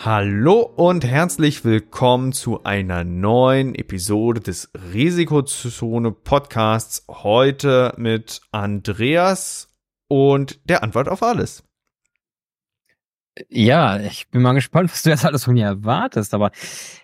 Hallo und herzlich willkommen zu einer neuen Episode des Risikozone Podcasts. Heute mit Andreas und der Antwort auf alles. Ja, ich bin mal gespannt, was du jetzt alles von mir erwartest. Aber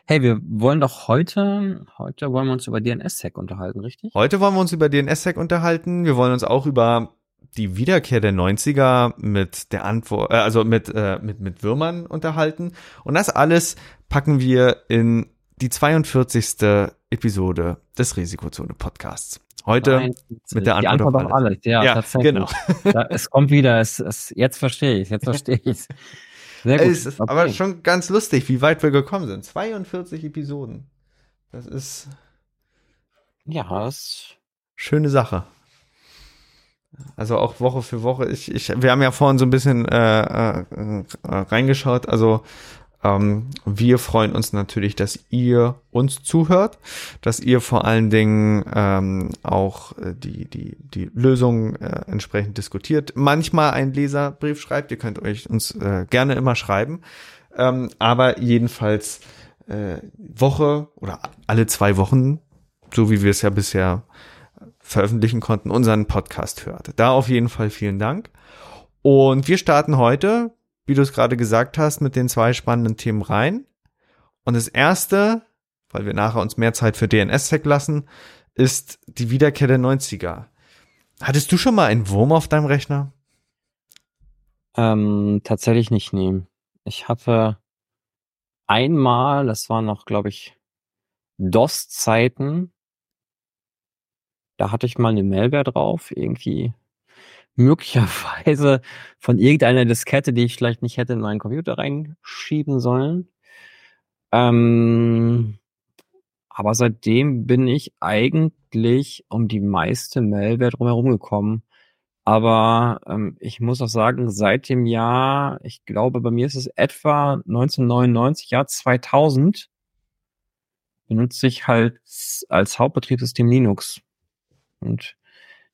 hey, wir wollen doch heute, heute wollen wir uns über DNS-Sec unterhalten, richtig? Heute wollen wir uns über DNS-Sec unterhalten. Wir wollen uns auch über die Wiederkehr der 90er mit der Antwort, äh, also mit, äh, mit, mit Würmern unterhalten. Und das alles packen wir in die 42. Episode des Risikozone Podcasts. Heute Nein, mit der Antwort, Antwort auf alles. alles. Ja, ja tatsächlich. Genau. da, es kommt wieder, es, es, jetzt verstehe ich, jetzt verstehe ich Sehr gut. Es ist okay. aber schon ganz lustig, wie weit wir gekommen sind. 42 Episoden. Das ist. Ja, das. Schöne Sache. Also auch Woche für Woche. Ich, ich, wir haben ja vorhin so ein bisschen äh, äh, reingeschaut. Also ähm, wir freuen uns natürlich, dass ihr uns zuhört, dass ihr vor allen Dingen ähm, auch äh, die, die, die Lösung äh, entsprechend diskutiert. Manchmal einen Leserbrief schreibt. Ihr könnt euch uns äh, gerne immer schreiben. Ähm, aber jedenfalls äh, Woche oder alle zwei Wochen, so wie wir es ja bisher veröffentlichen konnten, unseren Podcast hört. Da auf jeden Fall vielen Dank. Und wir starten heute, wie du es gerade gesagt hast, mit den zwei spannenden Themen rein. Und das erste, weil wir nachher uns mehr Zeit für DNS-Sec lassen, ist die Wiederkehr der 90er. Hattest du schon mal einen Wurm auf deinem Rechner? Ähm, tatsächlich nicht, nee. Ich hatte einmal, das war noch, glaube ich, DOS-Zeiten, da hatte ich mal eine Malware drauf, irgendwie möglicherweise von irgendeiner Diskette, die ich vielleicht nicht hätte in meinen Computer reinschieben sollen. Ähm, aber seitdem bin ich eigentlich um die meiste Malware drumherum gekommen. Aber ähm, ich muss auch sagen, seit dem Jahr, ich glaube, bei mir ist es etwa 1999, Jahr 2000, benutze ich halt als Hauptbetriebssystem Linux. Und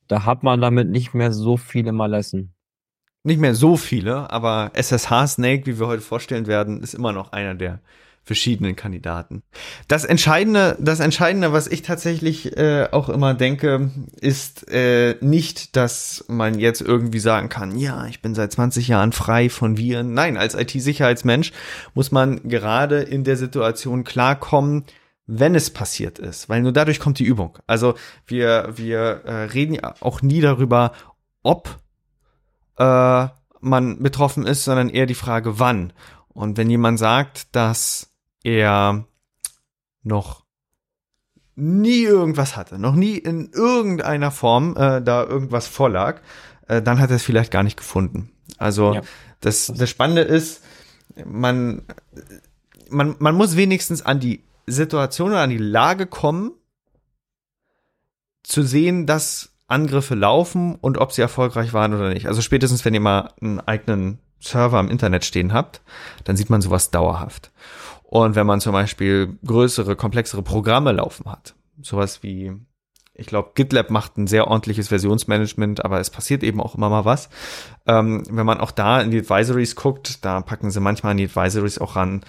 da hat man damit nicht mehr so viele Malessen. Nicht mehr so viele, aber SSH Snake, wie wir heute vorstellen werden, ist immer noch einer der verschiedenen Kandidaten. Das Entscheidende, das Entscheidende, was ich tatsächlich äh, auch immer denke, ist äh, nicht, dass man jetzt irgendwie sagen kann, ja, ich bin seit 20 Jahren frei von Viren. Nein, als IT-Sicherheitsmensch muss man gerade in der Situation klarkommen, wenn es passiert ist, weil nur dadurch kommt die Übung. Also wir, wir äh, reden ja auch nie darüber, ob äh, man betroffen ist, sondern eher die Frage, wann. Und wenn jemand sagt, dass er noch nie irgendwas hatte, noch nie in irgendeiner Form äh, da irgendwas vorlag, äh, dann hat er es vielleicht gar nicht gefunden. Also ja. das, das Spannende ist, man, man, man muss wenigstens an die Situation oder an die Lage kommen, zu sehen, dass Angriffe laufen und ob sie erfolgreich waren oder nicht. Also spätestens, wenn ihr mal einen eigenen Server im Internet stehen habt, dann sieht man sowas dauerhaft. Und wenn man zum Beispiel größere, komplexere Programme laufen hat, sowas wie, ich glaube, GitLab macht ein sehr ordentliches Versionsmanagement, aber es passiert eben auch immer mal was. Ähm, wenn man auch da in die Advisories guckt, da packen sie manchmal in die Advisories auch ran,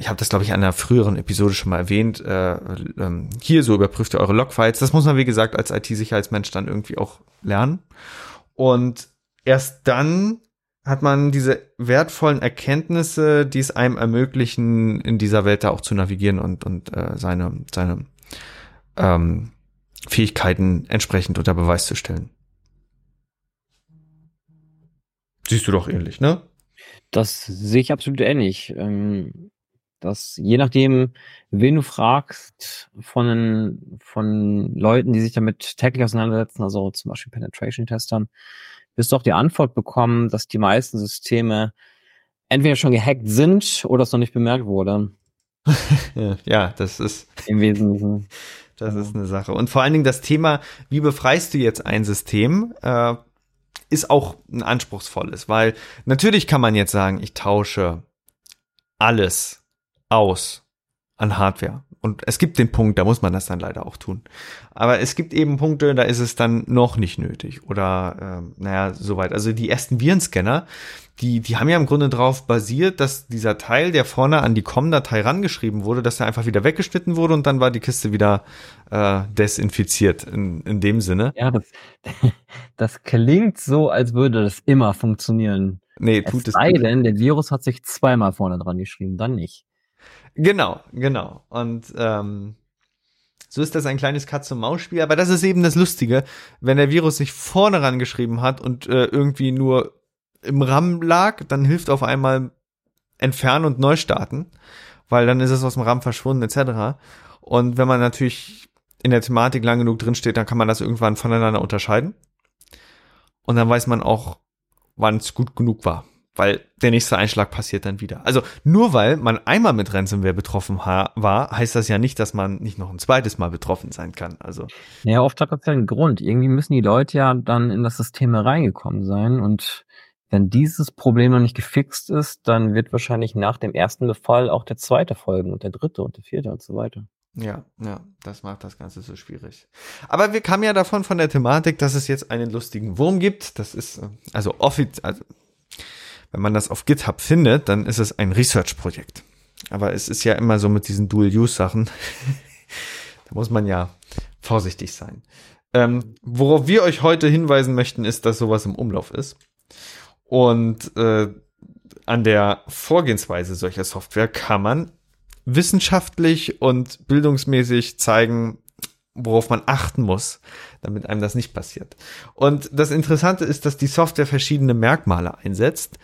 ich habe das, glaube ich, in einer früheren Episode schon mal erwähnt, äh, ähm, hier so überprüft ihr eure Logfiles. Das muss man, wie gesagt, als IT-Sicherheitsmensch dann irgendwie auch lernen. Und erst dann hat man diese wertvollen Erkenntnisse, die es einem ermöglichen, in dieser Welt da auch zu navigieren und, und äh, seine, seine ähm, Fähigkeiten entsprechend unter Beweis zu stellen. Siehst du doch ähnlich, ne? Das sehe ich absolut ähnlich. Ähm, dass je nachdem, wen du fragst, von, von Leuten, die sich damit täglich auseinandersetzen, also zum Beispiel Penetration-Testern, wirst du auch die Antwort bekommen, dass die meisten Systeme entweder schon gehackt sind oder es noch nicht bemerkt wurde. ja, das ist im Wesentlichen. Das ist eine Sache. Und vor allen Dingen das Thema, wie befreist du jetzt ein System, äh, ist auch ein anspruchsvolles, weil natürlich kann man jetzt sagen, ich tausche alles aus an Hardware. Und es gibt den Punkt, da muss man das dann leider auch tun. Aber es gibt eben Punkte, da ist es dann noch nicht nötig. Oder, ähm, naja, soweit. Also die ersten Virenscanner, die, die haben ja im Grunde darauf basiert, dass dieser Teil, der vorne an die COM-Datei rangeschrieben wurde, dass er einfach wieder weggeschnitten wurde und dann war die Kiste wieder äh, desinfiziert in, in dem Sinne. Ja, das, das klingt so, als würde das immer funktionieren. Nee, tut es, es sei denn, der Virus hat sich zweimal vorne dran geschrieben, dann nicht. Genau, genau. Und ähm, so ist das ein kleines Katz-und-Maus-Spiel, aber das ist eben das Lustige, wenn der Virus sich vorne rangeschrieben hat und äh, irgendwie nur im RAM lag, dann hilft auf einmal entfernen und neu starten, weil dann ist es aus dem RAM verschwunden etc. Und wenn man natürlich in der Thematik lang genug drinsteht, dann kann man das irgendwann voneinander unterscheiden. Und dann weiß man auch, wann es gut genug war weil der nächste Einschlag passiert dann wieder. Also nur weil man einmal mit Ransomware betroffen war, heißt das ja nicht, dass man nicht noch ein zweites Mal betroffen sein kann. Also ja, oft hat das ja einen Grund. Irgendwie müssen die Leute ja dann in das System reingekommen sein und wenn dieses Problem noch nicht gefixt ist, dann wird wahrscheinlich nach dem ersten Befall auch der zweite folgen und der dritte und der vierte und so weiter. Ja, ja, das macht das Ganze so schwierig. Aber wir kamen ja davon von der Thematik, dass es jetzt einen lustigen Wurm gibt. Das ist äh, also offiziell, also wenn man das auf GitHub findet, dann ist es ein Research-Projekt. Aber es ist ja immer so mit diesen Dual-Use-Sachen. da muss man ja vorsichtig sein. Ähm, worauf wir euch heute hinweisen möchten, ist, dass sowas im Umlauf ist. Und äh, an der Vorgehensweise solcher Software kann man wissenschaftlich und bildungsmäßig zeigen, worauf man achten muss, damit einem das nicht passiert. Und das Interessante ist, dass die Software verschiedene Merkmale einsetzt,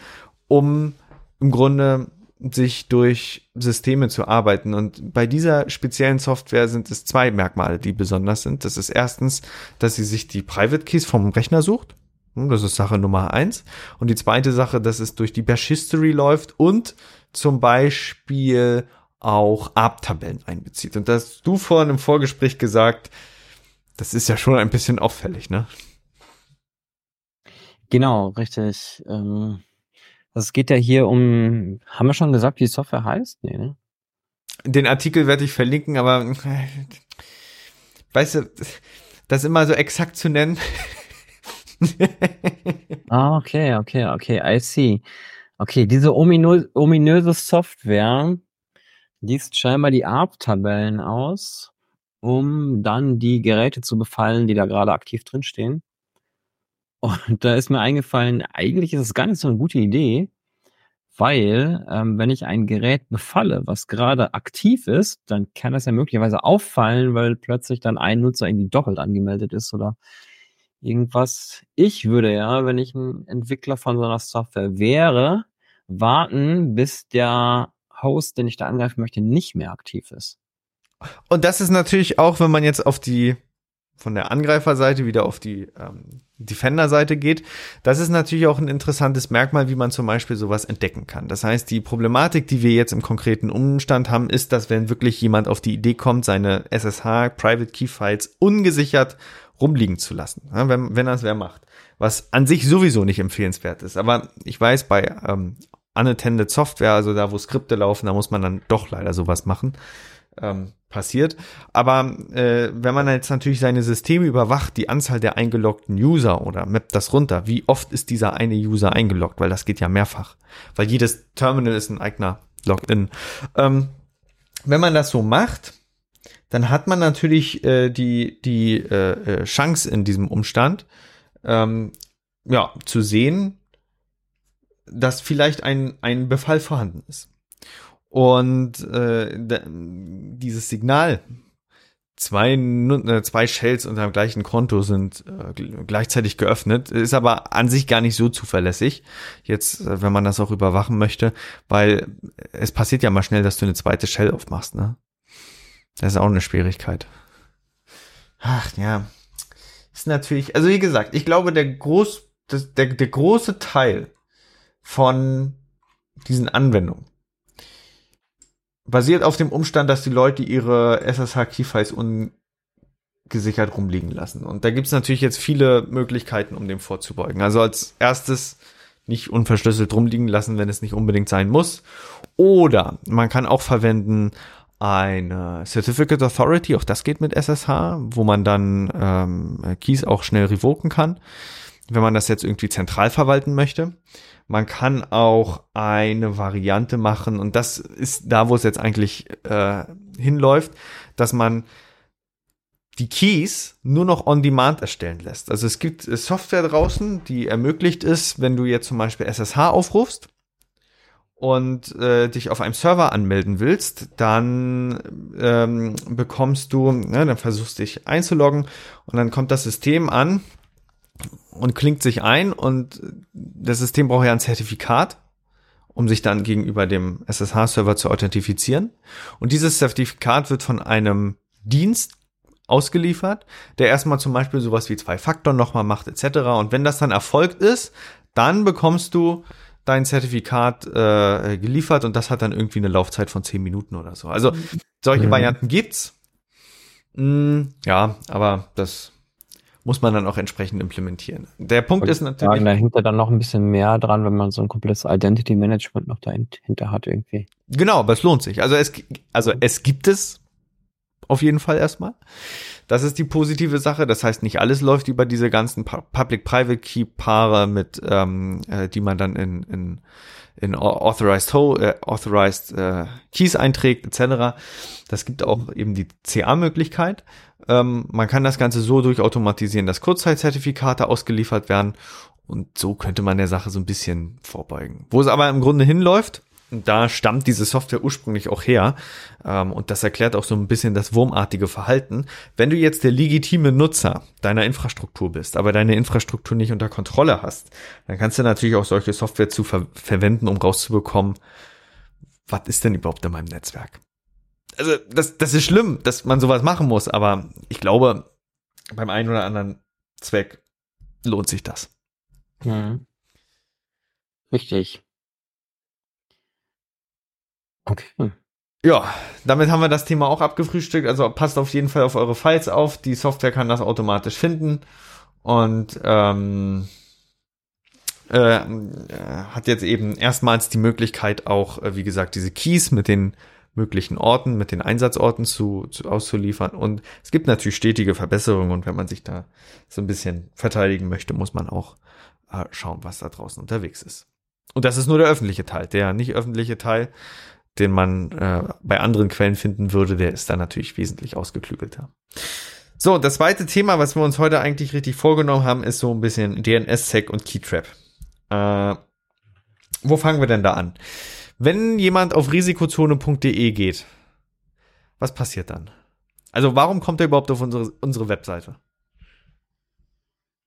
um im Grunde sich durch Systeme zu arbeiten. Und bei dieser speziellen Software sind es zwei Merkmale, die besonders sind. Das ist erstens, dass sie sich die Private Keys vom Rechner sucht. Hm, das ist Sache Nummer eins. Und die zweite Sache, dass es durch die Bash History läuft und zum Beispiel auch ARP-Tabellen einbezieht. Und das du vorhin im Vorgespräch gesagt, das ist ja schon ein bisschen auffällig, ne? Genau, richtig. Ähm, es geht ja hier um, haben wir schon gesagt, wie die Software heißt? Nee, ne? Den Artikel werde ich verlinken, aber weißt du, das immer so exakt zu nennen. ah, okay, okay, okay, I see. Okay, diese ominö ominöse Software liest scheinbar die ARP-Tabellen aus, um dann die Geräte zu befallen, die da gerade aktiv drinstehen. Und da ist mir eingefallen, eigentlich ist es gar nicht so eine gute Idee, weil ähm, wenn ich ein Gerät befalle, was gerade aktiv ist, dann kann das ja möglicherweise auffallen, weil plötzlich dann ein Nutzer irgendwie doppelt angemeldet ist oder irgendwas. Ich würde ja, wenn ich ein Entwickler von so einer Software wäre, warten, bis der Host, den ich da angreifen möchte, nicht mehr aktiv ist. Und das ist natürlich auch, wenn man jetzt auf die von der Angreiferseite wieder auf die ähm, Defender-Seite geht, das ist natürlich auch ein interessantes Merkmal, wie man zum Beispiel sowas entdecken kann. Das heißt, die Problematik, die wir jetzt im konkreten Umstand haben, ist, dass wenn wirklich jemand auf die Idee kommt, seine SSH Private Key Files ungesichert rumliegen zu lassen, ja, wenn, wenn es wer macht, was an sich sowieso nicht empfehlenswert ist. Aber ich weiß, bei ähm, unattended Software, also da, wo Skripte laufen, da muss man dann doch leider sowas machen. Ähm, passiert. Aber äh, wenn man jetzt natürlich seine Systeme überwacht, die Anzahl der eingeloggten User oder mappt das runter, wie oft ist dieser eine User eingeloggt, weil das geht ja mehrfach. Weil jedes Terminal ist ein eigener Login. Ähm, wenn man das so macht, dann hat man natürlich äh, die, die äh, äh Chance in diesem Umstand, ähm, ja, zu sehen, dass vielleicht ein, ein Befall vorhanden ist. Und äh, dieses Signal, zwei, äh, zwei Shells unter dem gleichen Konto sind äh, gleichzeitig geöffnet, ist aber an sich gar nicht so zuverlässig, jetzt, äh, wenn man das auch überwachen möchte, weil es passiert ja mal schnell, dass du eine zweite Shell aufmachst, ne? Das ist auch eine Schwierigkeit. Ach ja. Ist natürlich, also wie gesagt, ich glaube, der groß, das, der, der große Teil von diesen Anwendungen basiert auf dem Umstand, dass die Leute ihre SSH-Key-Files ungesichert rumliegen lassen. Und da gibt es natürlich jetzt viele Möglichkeiten, um dem vorzubeugen. Also als erstes nicht unverschlüsselt rumliegen lassen, wenn es nicht unbedingt sein muss. Oder man kann auch verwenden eine Certificate Authority, auch das geht mit SSH, wo man dann ähm, Keys auch schnell revoken kann, wenn man das jetzt irgendwie zentral verwalten möchte. Man kann auch eine Variante machen, und das ist da, wo es jetzt eigentlich äh, hinläuft, dass man die Keys nur noch on demand erstellen lässt. Also es gibt Software draußen, die ermöglicht ist, wenn du jetzt zum Beispiel SSH aufrufst und äh, dich auf einem Server anmelden willst, dann ähm, bekommst du, ne, dann versuchst dich einzuloggen und dann kommt das System an und klingt sich ein und das System braucht ja ein Zertifikat, um sich dann gegenüber dem SSH-Server zu authentifizieren. Und dieses Zertifikat wird von einem Dienst ausgeliefert, der erstmal zum Beispiel sowas wie zwei Faktor nochmal macht etc. Und wenn das dann erfolgt ist, dann bekommst du dein Zertifikat äh, geliefert und das hat dann irgendwie eine Laufzeit von zehn Minuten oder so. Also solche mhm. Varianten gibt's. Mm, ja, aber das muss man dann auch entsprechend implementieren. Der Punkt ist natürlich. Sagen, da hängt ja dann noch ein bisschen mehr dran, wenn man so ein komplettes Identity Management noch dahinter hat irgendwie. Genau, aber es lohnt sich. Also es, also es gibt es auf jeden Fall erstmal. Das ist die positive Sache. Das heißt, nicht alles läuft über diese ganzen Public-Private Key-Paare, mit, ähm, äh, die man dann in, in, in Authorized, Ho äh, Authorized äh, Keys einträgt, etc. Das gibt auch eben die CA-Möglichkeit. Ähm, man kann das Ganze so durchautomatisieren, dass Kurzzeitzertifikate ausgeliefert werden und so könnte man der Sache so ein bisschen vorbeugen. Wo es aber im Grunde hinläuft, da stammt diese Software ursprünglich auch her. Ähm, und das erklärt auch so ein bisschen das wurmartige Verhalten. Wenn du jetzt der legitime Nutzer deiner Infrastruktur bist, aber deine Infrastruktur nicht unter Kontrolle hast, dann kannst du natürlich auch solche Software zu ver verwenden, um rauszubekommen, was ist denn überhaupt in meinem Netzwerk? Also das, das ist schlimm, dass man sowas machen muss, aber ich glaube, beim einen oder anderen Zweck lohnt sich das. Mhm. Richtig. Okay. Ja, damit haben wir das Thema auch abgefrühstückt. Also passt auf jeden Fall auf eure Files auf. Die Software kann das automatisch finden und ähm, äh, hat jetzt eben erstmals die Möglichkeit auch, äh, wie gesagt, diese Keys mit den möglichen Orten, mit den Einsatzorten zu, zu auszuliefern. Und es gibt natürlich stetige Verbesserungen und wenn man sich da so ein bisschen verteidigen möchte, muss man auch äh, schauen, was da draußen unterwegs ist. Und das ist nur der öffentliche Teil. Der nicht öffentliche Teil, den man äh, bei anderen Quellen finden würde, der ist da natürlich wesentlich ausgeklügelter. So, das zweite Thema, was wir uns heute eigentlich richtig vorgenommen haben, ist so ein bisschen DNS-Sec und Keytrap. Äh, wo fangen wir denn da an? Wenn jemand auf risikozone.de geht, was passiert dann? Also warum kommt er überhaupt auf unsere, unsere Webseite?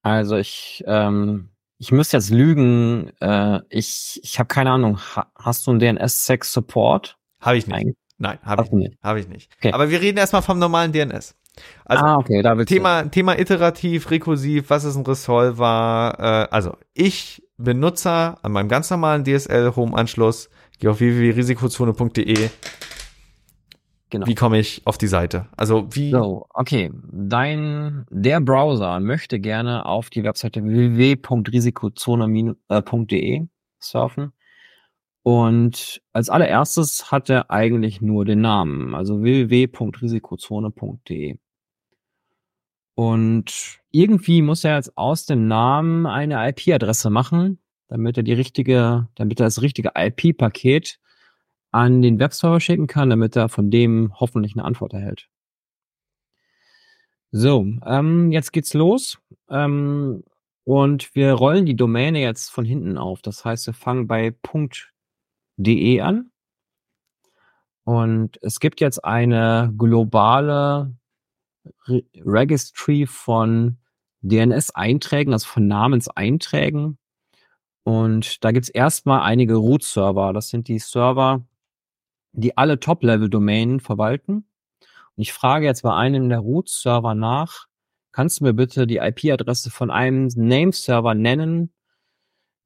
Also ich, ähm, ich müsste jetzt lügen. Äh, ich ich habe keine Ahnung. Ha hast du einen DNS-Sec-Support? Habe ich nicht. Nein, Nein habe ich nicht. Habe ich nicht. Okay. Aber wir reden erstmal vom normalen DNS. Also ah, okay, da Thema, du. Thema iterativ, rekursiv, was ist ein Resolver? Äh, also ich bin Nutzer an meinem ganz normalen DSL-Home-Anschluss Geh auf www.risikozone.de. Genau. Wie komme ich auf die Seite? Also wie? So, okay. Dein, der Browser möchte gerne auf die Webseite www.risikozone.de surfen. Und als allererstes hat er eigentlich nur den Namen, also www.risikozone.de. Und irgendwie muss er jetzt aus dem Namen eine IP-Adresse machen, damit er die richtige, damit er das richtige IP-Paket an den Webserver schicken kann, damit er von dem hoffentlich eine Antwort erhält. So, ähm, jetzt geht's los. Ähm, Und wir rollen die Domäne jetzt von hinten auf. Das heißt, wir fangen bei .de an. Und es gibt jetzt eine globale Re Registry von DNS-Einträgen, also von Namenseinträgen. Und da gibt's erstmal einige Root-Server. Das sind die Server, die alle Top-Level-Domänen verwalten. Und ich frage jetzt bei einem der Root-Server nach, kannst du mir bitte die IP-Adresse von einem Name-Server nennen,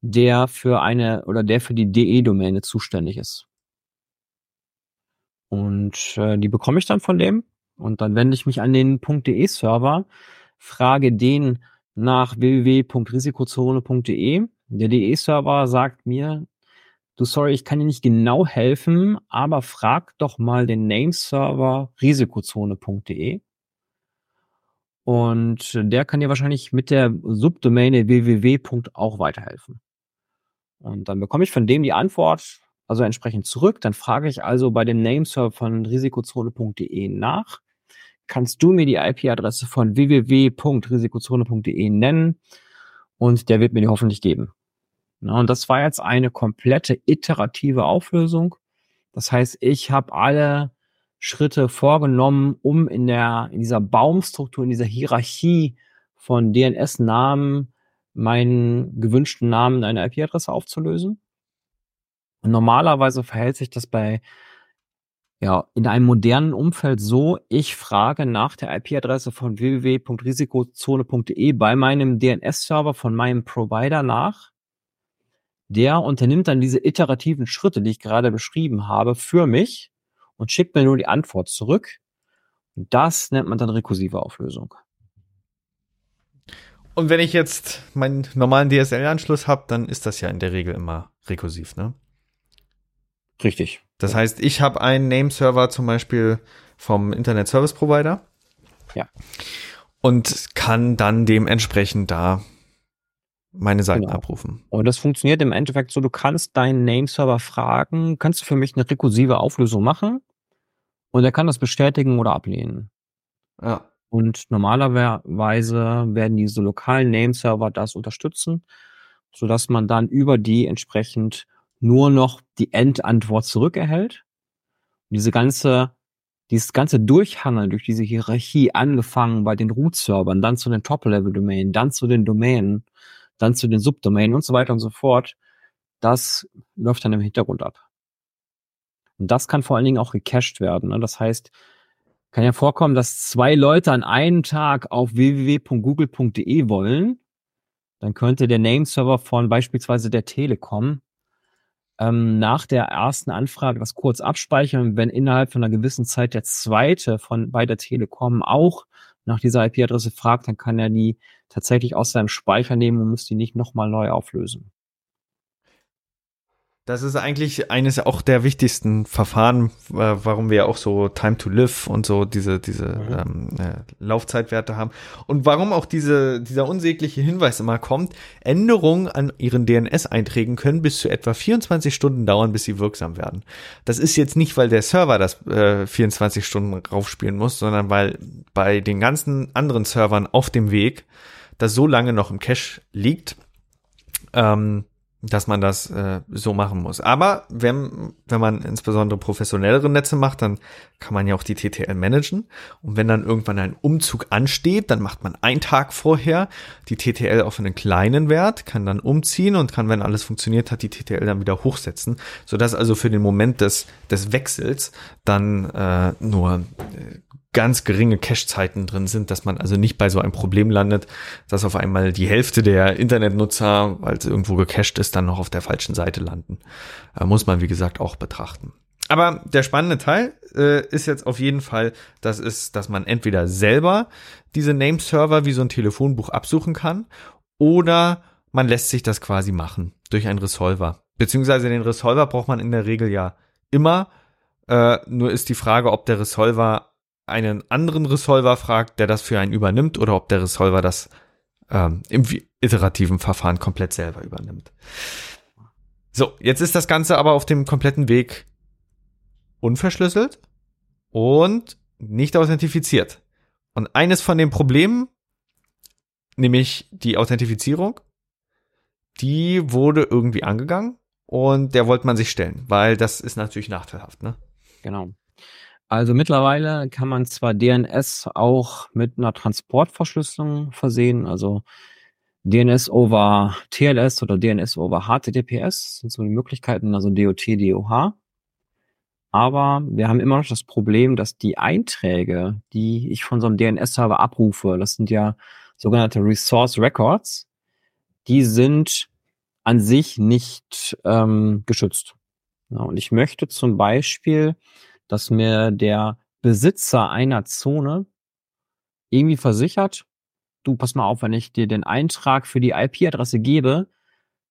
der für eine oder der für die DE-Domäne zuständig ist? Und äh, die bekomme ich dann von dem. Und dann wende ich mich an den .de-Server, frage den nach www.risikozone.de. Der DE-Server sagt mir, du sorry, ich kann dir nicht genau helfen, aber frag doch mal den Nameserver risikozone.de. Und der kann dir wahrscheinlich mit der Subdomäne www. auch weiterhelfen. Und dann bekomme ich von dem die Antwort, also entsprechend zurück. Dann frage ich also bei dem Nameserver von risikozone.de nach. Kannst du mir die IP-Adresse von www.risikozone.de nennen? Und der wird mir die hoffentlich geben. Und das war jetzt eine komplette iterative Auflösung. Das heißt, ich habe alle Schritte vorgenommen, um in der, in dieser Baumstruktur, in dieser Hierarchie von DNS-Namen meinen gewünschten Namen in eine IP-Adresse aufzulösen. Und normalerweise verhält sich das bei ja, in einem modernen Umfeld so, ich frage nach der IP-Adresse von www.risikozone.de bei meinem DNS-Server von meinem Provider nach. Der unternimmt dann diese iterativen Schritte, die ich gerade beschrieben habe, für mich und schickt mir nur die Antwort zurück. Und das nennt man dann rekursive Auflösung. Und wenn ich jetzt meinen normalen DSL-Anschluss habe, dann ist das ja in der Regel immer rekursiv, ne? Richtig. Das heißt, ich habe einen Nameserver zum Beispiel vom Internet Service Provider. Ja. Und kann dann dementsprechend da meine Seiten genau. abrufen. Und das funktioniert im Endeffekt so, du kannst deinen Nameserver fragen, kannst du für mich eine rekursive Auflösung machen? Und er kann das bestätigen oder ablehnen. Ja. Und normalerweise werden diese lokalen Nameserver das unterstützen, sodass man dann über die entsprechend nur noch die Endantwort zurückerhält. Und diese ganze, dieses ganze Durchhangeln durch diese Hierarchie, angefangen bei den Root-Servern, dann zu den Top-Level-Domänen, dann zu den Domänen, dann zu den Subdomänen und so weiter und so fort, das läuft dann im Hintergrund ab. Und das kann vor allen Dingen auch gecached werden. Ne? Das heißt, kann ja vorkommen, dass zwei Leute an einem Tag auf www.google.de wollen. Dann könnte der Nameserver von beispielsweise der Telekom ähm, nach der ersten Anfrage das kurz abspeichern. Wenn innerhalb von einer gewissen Zeit der zweite von bei der Telekom auch nach dieser IP-Adresse fragt, dann kann er die tatsächlich aus seinem Speicher nehmen und muss die nicht nochmal neu auflösen. Das ist eigentlich eines auch der wichtigsten Verfahren, äh, warum wir auch so Time to Live und so diese diese mhm. ähm, äh, Laufzeitwerte haben und warum auch diese dieser unsägliche Hinweis immer kommt: Änderungen an ihren DNS-Einträgen können bis zu etwa 24 Stunden dauern, bis sie wirksam werden. Das ist jetzt nicht, weil der Server das äh, 24 Stunden raufspielen muss, sondern weil bei den ganzen anderen Servern auf dem Weg das so lange noch im Cache liegt. Ähm, dass man das äh, so machen muss. Aber wenn, wenn man insbesondere professionellere Netze macht, dann kann man ja auch die TTL managen. Und wenn dann irgendwann ein Umzug ansteht, dann macht man einen Tag vorher die TTL auf einen kleinen Wert, kann dann umziehen und kann, wenn alles funktioniert hat, die TTL dann wieder hochsetzen, sodass also für den Moment des, des Wechsels dann äh, nur äh, ganz geringe Cache-Zeiten drin sind, dass man also nicht bei so einem Problem landet, dass auf einmal die Hälfte der Internetnutzer, weil es irgendwo gecached ist, dann noch auf der falschen Seite landen. Äh, muss man, wie gesagt, auch betrachten. Aber der spannende Teil äh, ist jetzt auf jeden Fall, dass es, dass man entweder selber diese Nameserver wie so ein Telefonbuch absuchen kann oder man lässt sich das quasi machen durch einen Resolver. Beziehungsweise den Resolver braucht man in der Regel ja immer. Äh, nur ist die Frage, ob der Resolver einen anderen Resolver fragt, der das für einen übernimmt, oder ob der Resolver das ähm, im iterativen Verfahren komplett selber übernimmt. So, jetzt ist das Ganze aber auf dem kompletten Weg unverschlüsselt und nicht authentifiziert. Und eines von den Problemen, nämlich die Authentifizierung. Die wurde irgendwie angegangen und der wollte man sich stellen, weil das ist natürlich nachteilhaft, ne? Genau. Also mittlerweile kann man zwar DNS auch mit einer Transportverschlüsselung versehen, also DNS over TLS oder DNS over HTTPS sind so die Möglichkeiten, also DOT, DOH. Aber wir haben immer noch das Problem, dass die Einträge, die ich von so einem DNS-Server abrufe, das sind ja sogenannte Resource Records, die sind an sich nicht ähm, geschützt. Ja, und ich möchte zum Beispiel, dass mir der Besitzer einer Zone irgendwie versichert, du pass mal auf, wenn ich dir den Eintrag für die IP-Adresse gebe,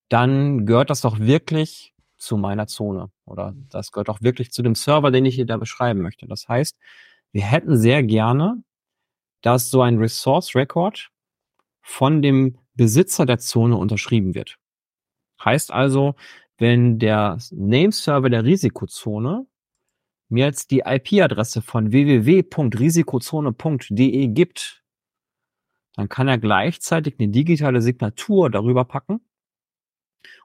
dann gehört das doch wirklich zu meiner Zone oder das gehört auch wirklich zu dem Server, den ich hier da beschreiben möchte. Das heißt, wir hätten sehr gerne, dass so ein Resource Record von dem Besitzer der Zone unterschrieben wird. Heißt also, wenn der Nameserver der Risikozone mir jetzt die IP-Adresse von www.risikozone.de gibt, dann kann er gleichzeitig eine digitale Signatur darüber packen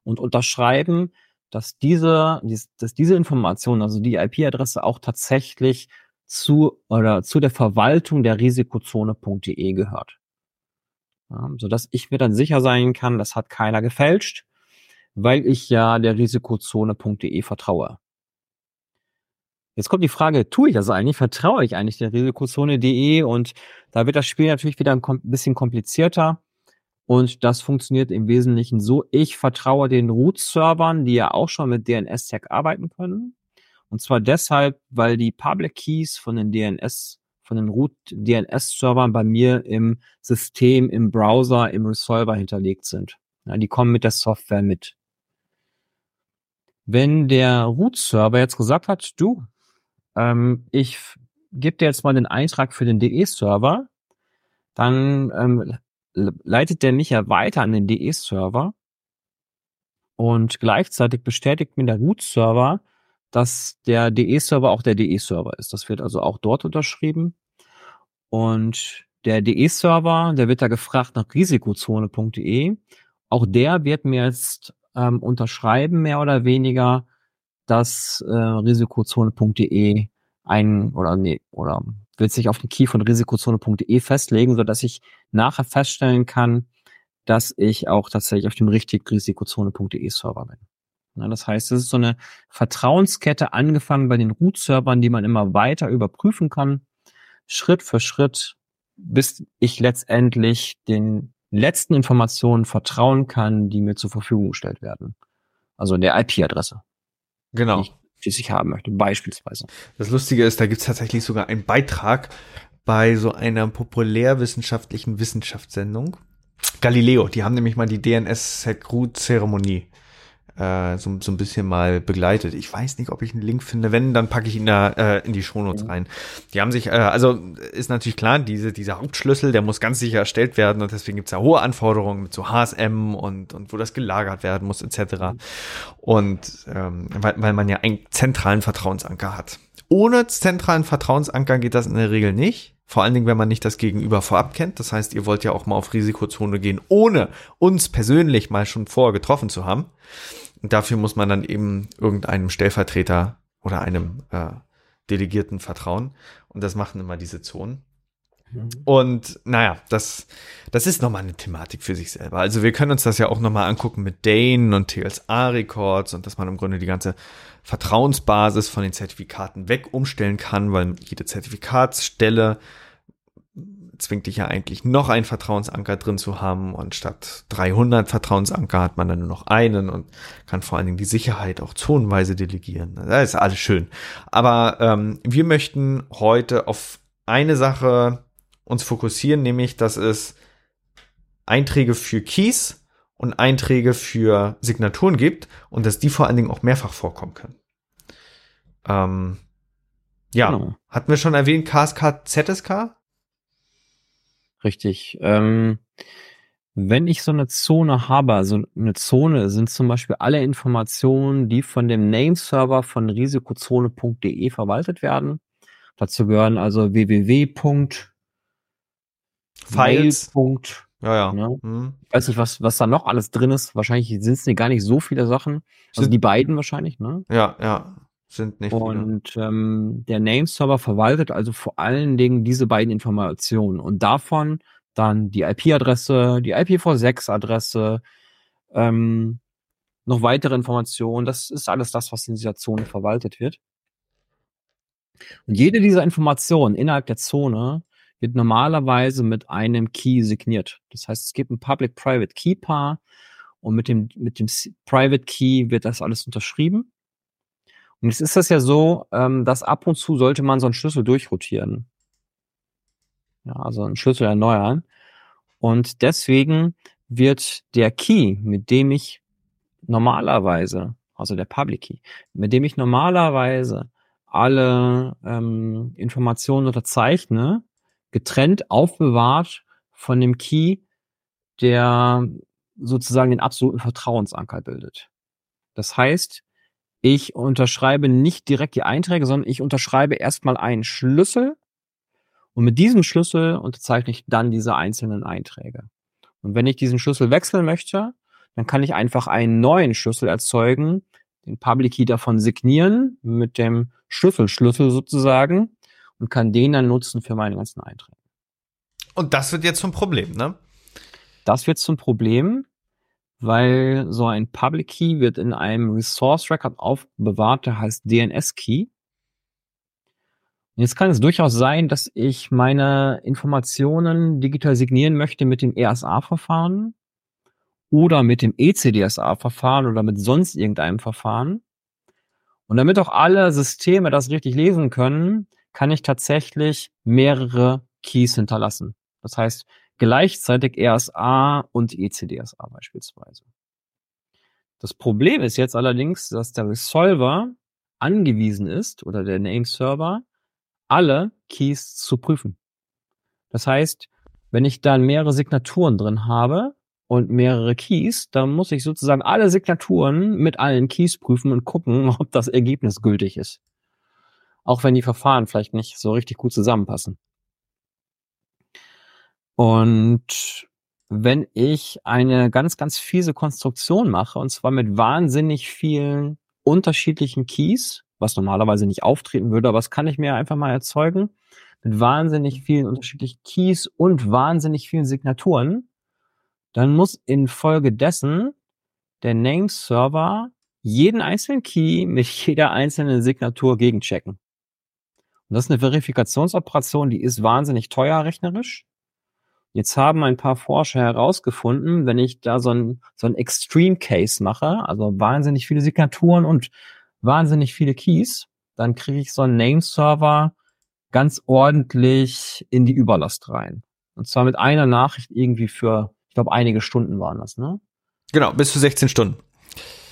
und unterschreiben, dass diese, dass diese Information, also die IP-Adresse auch tatsächlich zu oder zu der Verwaltung der Risikozone.de gehört. Ja, so dass ich mir dann sicher sein kann, das hat keiner gefälscht, weil ich ja der Risikozone.de vertraue. Jetzt kommt die Frage, tue ich das eigentlich? Vertraue ich eigentlich der Risikozone.de? Und da wird das Spiel natürlich wieder ein bisschen komplizierter. Und das funktioniert im Wesentlichen so. Ich vertraue den Root-Servern, die ja auch schon mit DNS-Tag arbeiten können. Und zwar deshalb, weil die Public Keys von den DNS, von den Root-DNS-Servern bei mir im System, im Browser, im Resolver hinterlegt sind. Ja, die kommen mit der Software mit. Wenn der Root-Server jetzt gesagt hat, du, ähm, ich gebe dir jetzt mal den Eintrag für den DE-Server, dann ähm, leitet der mich ja weiter an den DE-Server und gleichzeitig bestätigt mir der Root-Server, dass der DE-Server auch der DE-Server ist. Das wird also auch dort unterschrieben. Und der DE-Server, der wird da gefragt nach risikozone.de. Auch der wird mir jetzt ähm, unterschreiben, mehr oder weniger, dass äh, risikozone.de ein oder nee, oder wird sich auf den Key von risikozone.de festlegen, so dass ich nachher feststellen kann, dass ich auch tatsächlich auf dem richtigen risikozone.de Server bin. Ja, das heißt, es ist so eine Vertrauenskette angefangen bei den Root-Servern, die man immer weiter überprüfen kann, Schritt für Schritt, bis ich letztendlich den letzten Informationen vertrauen kann, die mir zur Verfügung gestellt werden. Also der IP-Adresse. Genau schließlich haben möchte, beispielsweise. Das Lustige ist, da gibt es tatsächlich sogar einen Beitrag bei so einer populärwissenschaftlichen Wissenschaftssendung. Galileo, die haben nämlich mal die DNS-Sec-Root-Zeremonie äh, so, so ein bisschen mal begleitet. Ich weiß nicht, ob ich einen Link finde. Wenn, dann packe ich ihn da äh, in die Shownotes mhm. rein. Die haben sich, äh, also ist natürlich klar, diese, dieser Hauptschlüssel, der muss ganz sicher erstellt werden und deswegen gibt's ja hohe Anforderungen mit so HSM und, und wo das gelagert werden muss, etc. Mhm. Und ähm, weil, weil man ja einen zentralen Vertrauensanker hat. Ohne zentralen Vertrauensanker geht das in der Regel nicht. Vor allen Dingen, wenn man nicht das Gegenüber vorab kennt. Das heißt, ihr wollt ja auch mal auf Risikozone gehen, ohne uns persönlich mal schon vorher getroffen zu haben. Und dafür muss man dann eben irgendeinem Stellvertreter oder einem äh, Delegierten vertrauen. Und das machen immer diese Zonen. Mhm. Und naja, das, das ist nochmal eine Thematik für sich selber. Also wir können uns das ja auch nochmal angucken mit Dane und TLSA-Records und dass man im Grunde die ganze Vertrauensbasis von den Zertifikaten weg umstellen kann, weil jede Zertifikatsstelle zwingt dich ja eigentlich noch einen Vertrauensanker drin zu haben und statt 300 Vertrauensanker hat man dann nur noch einen und kann vor allen Dingen die Sicherheit auch zonenweise delegieren. Das ist alles schön. Aber ähm, wir möchten heute auf eine Sache uns fokussieren, nämlich dass es Einträge für Keys und Einträge für Signaturen gibt und dass die vor allen Dingen auch mehrfach vorkommen können. Ähm, ja, genau. hatten wir schon erwähnt, KSK, ZSK? Richtig. Ähm, wenn ich so eine Zone habe, also eine Zone sind zum Beispiel alle Informationen, die von dem Nameserver von risikozone.de verwaltet werden. Dazu gehören also www. Files. Ja, ja. Ne? Mhm. Ich weiß nicht, was, was da noch alles drin ist. Wahrscheinlich sind es gar nicht so viele Sachen. Also die beiden wahrscheinlich, ne? Ja, ja. Sind nicht Und ähm, der Nameserver verwaltet also vor allen Dingen diese beiden Informationen und davon dann die IP-Adresse, die IPv6-Adresse, ähm, noch weitere Informationen. Das ist alles das, was in dieser Zone verwaltet wird. Und jede dieser Informationen innerhalb der Zone wird normalerweise mit einem Key signiert. Das heißt, es gibt ein Public-Private Key Paar und mit dem, mit dem Private Key wird das alles unterschrieben. Und jetzt ist das ja so, ähm, dass ab und zu sollte man so einen Schlüssel durchrotieren. Ja, also einen Schlüssel erneuern. Und deswegen wird der Key, mit dem ich normalerweise, also der Public Key, mit dem ich normalerweise alle ähm, Informationen unterzeichne, getrennt aufbewahrt von dem Key, der sozusagen den absoluten Vertrauensanker bildet. Das heißt, ich unterschreibe nicht direkt die Einträge, sondern ich unterschreibe erstmal einen Schlüssel und mit diesem Schlüssel unterzeichne ich dann diese einzelnen Einträge. Und wenn ich diesen Schlüssel wechseln möchte, dann kann ich einfach einen neuen Schlüssel erzeugen, den Public Key davon signieren mit dem Schlüsselschlüssel sozusagen und kann den dann nutzen für meine ganzen Einträge. Und das wird jetzt zum Problem, ne? Das wird zum Problem, weil so ein Public Key wird in einem Resource Record aufbewahrt, der heißt DNS Key. Und jetzt kann es durchaus sein, dass ich meine Informationen digital signieren möchte mit dem ESA-Verfahren oder mit dem ECDSA-Verfahren oder mit sonst irgendeinem Verfahren. Und damit auch alle Systeme das richtig lesen können, kann ich tatsächlich mehrere Keys hinterlassen. Das heißt, gleichzeitig RSA und ECDSA beispielsweise. Das Problem ist jetzt allerdings, dass der Resolver angewiesen ist oder der Name-Server, alle Keys zu prüfen. Das heißt, wenn ich dann mehrere Signaturen drin habe und mehrere Keys, dann muss ich sozusagen alle Signaturen mit allen Keys prüfen und gucken, ob das Ergebnis gültig ist. Auch wenn die Verfahren vielleicht nicht so richtig gut zusammenpassen. Und wenn ich eine ganz, ganz fiese Konstruktion mache, und zwar mit wahnsinnig vielen unterschiedlichen Keys, was normalerweise nicht auftreten würde, aber das kann ich mir einfach mal erzeugen, mit wahnsinnig vielen unterschiedlichen Keys und wahnsinnig vielen Signaturen, dann muss infolgedessen der Name-Server jeden einzelnen Key mit jeder einzelnen Signatur gegenchecken. Und das ist eine Verifikationsoperation, die ist wahnsinnig teuer rechnerisch. Jetzt haben ein paar Forscher herausgefunden, wenn ich da so ein, so ein Extreme Case mache, also wahnsinnig viele Signaturen und wahnsinnig viele Keys, dann kriege ich so einen Name-Server ganz ordentlich in die Überlast rein. Und zwar mit einer Nachricht irgendwie für, ich glaube, einige Stunden waren das, ne? Genau, bis zu 16 Stunden.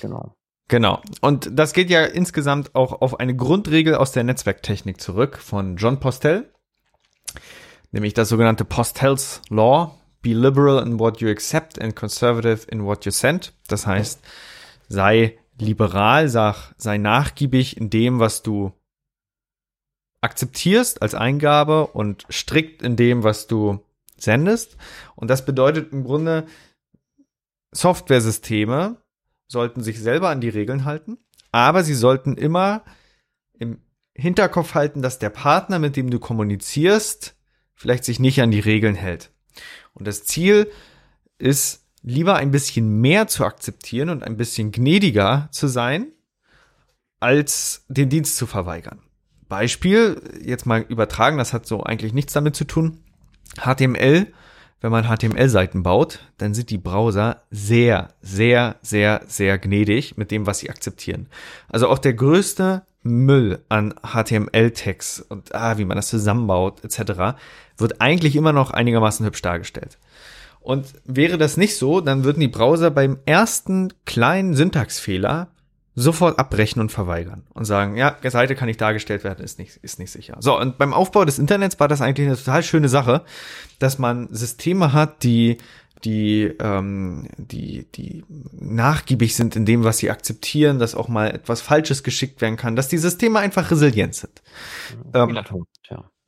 Genau. Genau. Und das geht ja insgesamt auch auf eine Grundregel aus der Netzwerktechnik zurück von John Postel nämlich das sogenannte Postels Law. Be liberal in what you accept and conservative in what you send. Das heißt, sei liberal, sag, sei nachgiebig in dem, was du akzeptierst als Eingabe und strikt in dem, was du sendest. Und das bedeutet im Grunde, Softwaresysteme sollten sich selber an die Regeln halten, aber sie sollten immer im Hinterkopf halten, dass der Partner, mit dem du kommunizierst, vielleicht sich nicht an die Regeln hält. Und das Ziel ist, lieber ein bisschen mehr zu akzeptieren und ein bisschen gnädiger zu sein, als den Dienst zu verweigern. Beispiel, jetzt mal übertragen, das hat so eigentlich nichts damit zu tun. HTML, wenn man HTML-Seiten baut, dann sind die Browser sehr, sehr, sehr, sehr gnädig mit dem, was sie akzeptieren. Also auch der größte Müll an HTML-Tags und ah, wie man das zusammenbaut, etc., wird eigentlich immer noch einigermaßen hübsch dargestellt. Und wäre das nicht so, dann würden die Browser beim ersten kleinen Syntaxfehler sofort abbrechen und verweigern und sagen, ja, Seite kann nicht dargestellt werden, ist nicht, ist nicht sicher. So, und beim Aufbau des Internets war das eigentlich eine total schöne Sache, dass man Systeme hat, die die, ähm, die, die nachgiebig sind in dem, was sie akzeptieren, dass auch mal etwas Falsches geschickt werden kann, dass die Systeme einfach resilient sind. Ähm.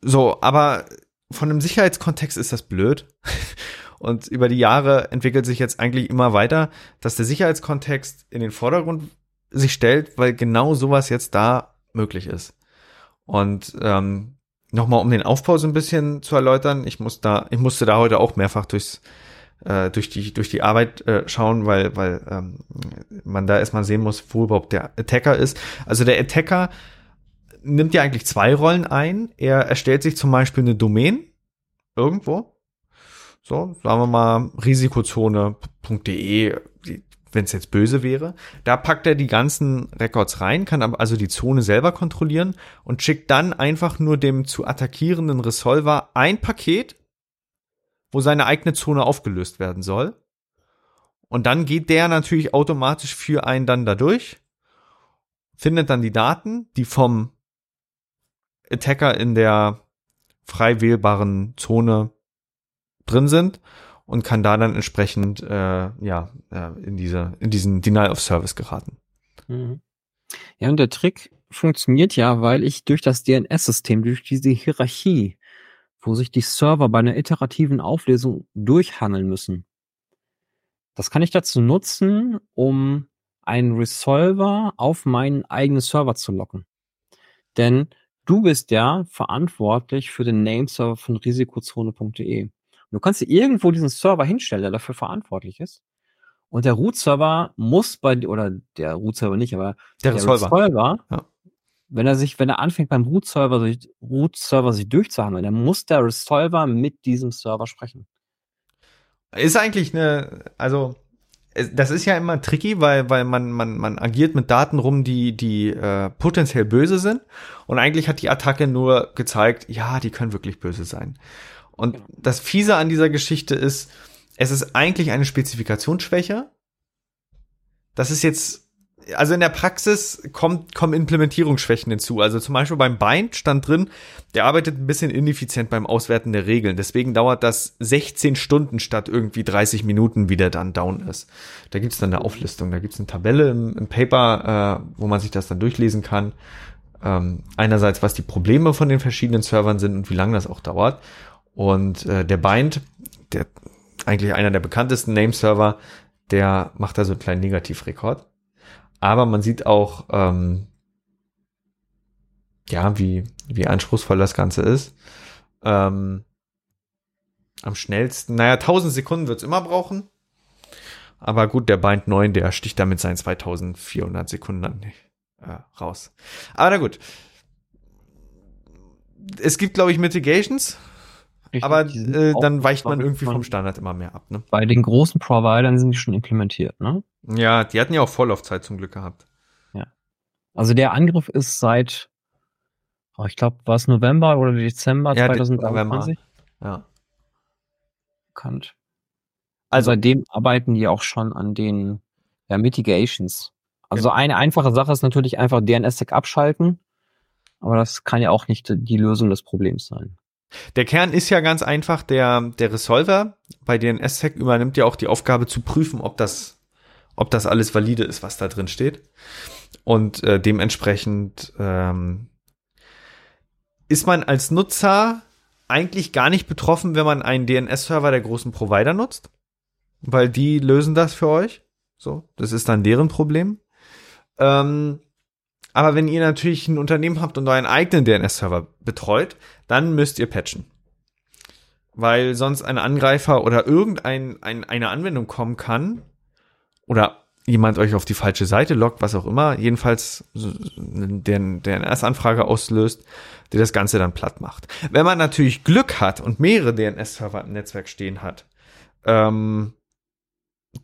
So, aber von einem Sicherheitskontext ist das blöd. Und über die Jahre entwickelt sich jetzt eigentlich immer weiter, dass der Sicherheitskontext in den Vordergrund sich stellt, weil genau sowas jetzt da möglich ist. Und ähm, nochmal, um den Aufbau so ein bisschen zu erläutern, ich muss da, ich musste da heute auch mehrfach durchs äh, durch die durch die Arbeit äh, schauen, weil weil ähm, man da erstmal sehen muss, wo überhaupt der Attacker ist. Also der Attacker nimmt ja eigentlich zwei Rollen ein. Er erstellt sich zum Beispiel eine Domain irgendwo. So, sagen wir mal risikozone.de, wenn es jetzt böse wäre. Da packt er die ganzen Records rein, kann aber also die Zone selber kontrollieren und schickt dann einfach nur dem zu attackierenden Resolver ein Paket, wo seine eigene Zone aufgelöst werden soll. Und dann geht der natürlich automatisch für einen dann dadurch, findet dann die Daten, die vom Attacker in der frei wählbaren Zone drin sind und kann da dann entsprechend äh, ja äh, in diese in diesen Denial of Service geraten. Mhm. Ja, und der Trick funktioniert ja, weil ich durch das DNS-System, durch diese Hierarchie, wo sich die Server bei einer iterativen Auflösung durchhangeln müssen, das kann ich dazu nutzen, um einen Resolver auf meinen eigenen Server zu locken. Denn du bist ja verantwortlich für den Nameserver von risikozone.de. Du kannst dir irgendwo diesen Server hinstellen, der dafür verantwortlich ist. Und der Root-Server muss bei, oder der Root-Server nicht, aber der, der Resolver, ja. Wenn er sich, wenn er anfängt beim Root-Server sich, Root-Server sich durchzuhandeln, dann muss der Resolver mit diesem Server sprechen. Ist eigentlich eine, also das ist ja immer tricky, weil, weil man, man, man agiert mit Daten rum, die, die äh, potenziell böse sind. Und eigentlich hat die Attacke nur gezeigt, ja, die können wirklich böse sein. Und genau. das Fiese an dieser Geschichte ist, es ist eigentlich eine Spezifikationsschwäche. Das ist jetzt also in der Praxis kommt, kommen Implementierungsschwächen hinzu. Also zum Beispiel beim Bind stand drin, der arbeitet ein bisschen ineffizient beim Auswerten der Regeln. Deswegen dauert das 16 Stunden statt irgendwie 30 Minuten, wie der dann down ist. Da gibt's dann eine Auflistung, da gibt's eine Tabelle im, im Paper, äh, wo man sich das dann durchlesen kann. Ähm, einerseits, was die Probleme von den verschiedenen Servern sind und wie lange das auch dauert. Und äh, der Bind, der eigentlich einer der bekanntesten Nameserver, der macht da so einen kleinen Negativrekord. Aber man sieht auch, ähm, ja, wie, wie anspruchsvoll das Ganze ist. Ähm, am schnellsten, naja, 1000 Sekunden wird's immer brauchen. Aber gut, der Bind 9, der sticht damit seinen 2400 Sekunden dann äh, raus. Aber na gut. Es gibt, glaube ich, Mitigations. Richtig, aber äh, dann weicht man irgendwie vom Standard immer mehr ab. Ne? Bei den großen Providern sind die schon implementiert, ne? Ja, die hatten ja auch Vorlaufzeit zum Glück gehabt. Ja. Also der Angriff ist seit, oh, ich glaube, war es November oder Dezember ja, 2023? Ja. Bekannt. Also seitdem arbeiten die auch schon an den ja, Mitigations. Also ja. eine einfache Sache ist natürlich einfach DNS-Sec abschalten, aber das kann ja auch nicht die Lösung des Problems sein. Der Kern ist ja ganz einfach, der, der Resolver bei DNS-Sec übernimmt ja auch die Aufgabe zu prüfen, ob das, ob das alles valide ist, was da drin steht. Und äh, dementsprechend ähm, ist man als Nutzer eigentlich gar nicht betroffen, wenn man einen DNS-Server der großen Provider nutzt, weil die lösen das für euch. So, das ist dann deren Problem. Ähm, aber wenn ihr natürlich ein Unternehmen habt und euren eigenen DNS-Server betreut, dann müsst ihr patchen. Weil sonst ein Angreifer oder irgendein ein, eine Anwendung kommen kann oder jemand euch auf die falsche Seite lockt, was auch immer, jedenfalls den DNS-Anfrage auslöst, die das Ganze dann platt macht. Wenn man natürlich Glück hat und mehrere DNS-Server im Netzwerk stehen hat, ähm,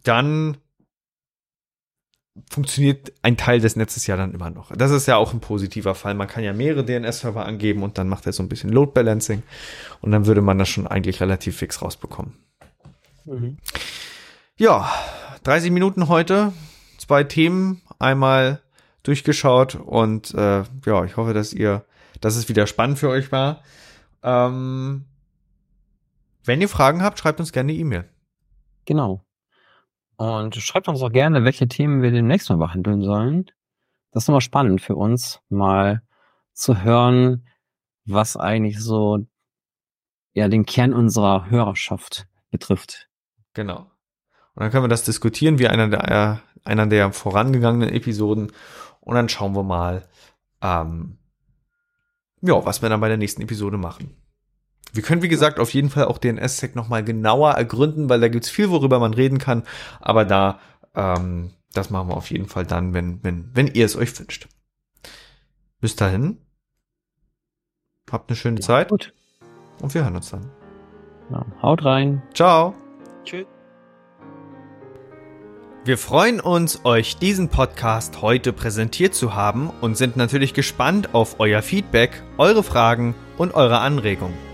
dann funktioniert ein Teil des Netzes ja dann immer noch. Das ist ja auch ein positiver Fall. Man kann ja mehrere DNS-Server angeben und dann macht er so ein bisschen Load Balancing und dann würde man das schon eigentlich relativ fix rausbekommen. Mhm. Ja, 30 Minuten heute, zwei Themen, einmal durchgeschaut und äh, ja, ich hoffe, dass ihr, dass es wieder spannend für euch war. Ähm, wenn ihr Fragen habt, schreibt uns gerne eine E-Mail. Genau. Und schreibt uns auch gerne, welche Themen wir demnächst mal behandeln sollen. Das ist immer spannend für uns, mal zu hören, was eigentlich so ja den Kern unserer Hörerschaft betrifft. Genau. Und dann können wir das diskutieren wie einer der, einer der vorangegangenen Episoden. Und dann schauen wir mal, ähm, ja, was wir dann bei der nächsten Episode machen. Wir können, wie gesagt, auf jeden Fall auch DNS-Sec nochmal genauer ergründen, weil da gibt's viel, worüber man reden kann. Aber da, ähm, das machen wir auf jeden Fall dann, wenn, wenn, wenn ihr es euch wünscht. Bis dahin. Habt eine schöne Ja, Zeit Gut. und wir hören uns dann. Ja, haut rein. Ciao. Tschüss. Wir freuen uns, euch diesen Podcast heute präsentiert zu haben und sind natürlich gespannt auf euer Feedback, eure Fragen und eure Anregungen.